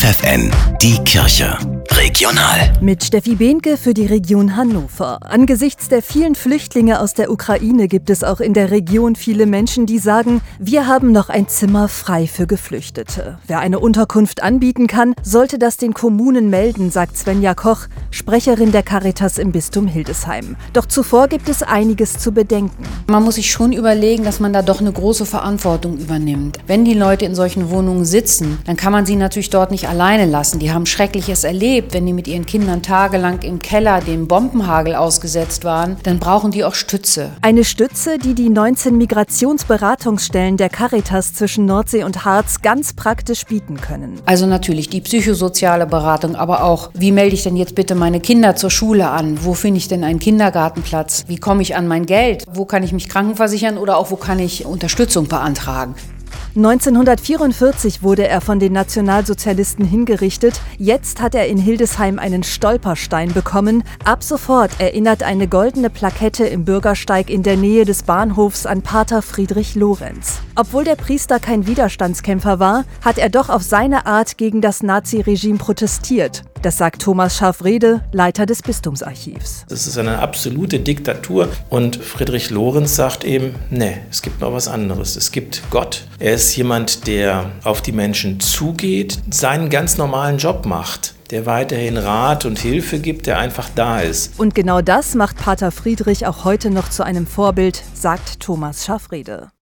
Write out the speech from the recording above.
FFN, die Kirche. Regional. Mit Steffi Behnke für die Region Hannover. Angesichts der vielen Flüchtlinge aus der Ukraine gibt es auch in der Region viele Menschen, die sagen, wir haben noch ein Zimmer frei für Geflüchtete. Wer eine Unterkunft anbieten kann, sollte das den Kommunen melden, sagt Svenja Koch, Sprecherin der Caritas im Bistum Hildesheim. Doch zuvor gibt es einiges zu bedenken. Man muss sich schon überlegen, dass man da doch eine große Verantwortung übernimmt. Wenn die Leute in solchen Wohnungen sitzen, dann kann man sie natürlich dort nicht alleine lassen. Die haben Schreckliches erlebt erlebt, wenn die mit ihren Kindern tagelang im Keller dem Bombenhagel ausgesetzt waren, dann brauchen die auch Stütze. Eine Stütze, die die 19 Migrationsberatungsstellen der Caritas zwischen Nordsee und Harz ganz praktisch bieten können. Also natürlich die psychosoziale Beratung, aber auch, wie melde ich denn jetzt bitte meine Kinder zur Schule an? Wo finde ich denn einen Kindergartenplatz? Wie komme ich an mein Geld? Wo kann ich mich krankenversichern oder auch wo kann ich Unterstützung beantragen? 1944 wurde er von den Nationalsozialisten hingerichtet. Jetzt hat er in Hildesheim einen Stolperstein bekommen. Ab sofort erinnert eine goldene Plakette im Bürgersteig in der Nähe des Bahnhofs an Pater Friedrich Lorenz. Obwohl der Priester kein Widerstandskämpfer war, hat er doch auf seine Art gegen das Naziregime protestiert. Das sagt Thomas Scharfrede, Leiter des Bistumsarchivs. Das ist eine absolute Diktatur. Und Friedrich Lorenz sagt eben, nee, es gibt noch was anderes. Es gibt Gott. Er ist jemand, der auf die Menschen zugeht, seinen ganz normalen Job macht der weiterhin Rat und Hilfe gibt, der einfach da ist. Und genau das macht Pater Friedrich auch heute noch zu einem Vorbild, sagt Thomas Scharfrede.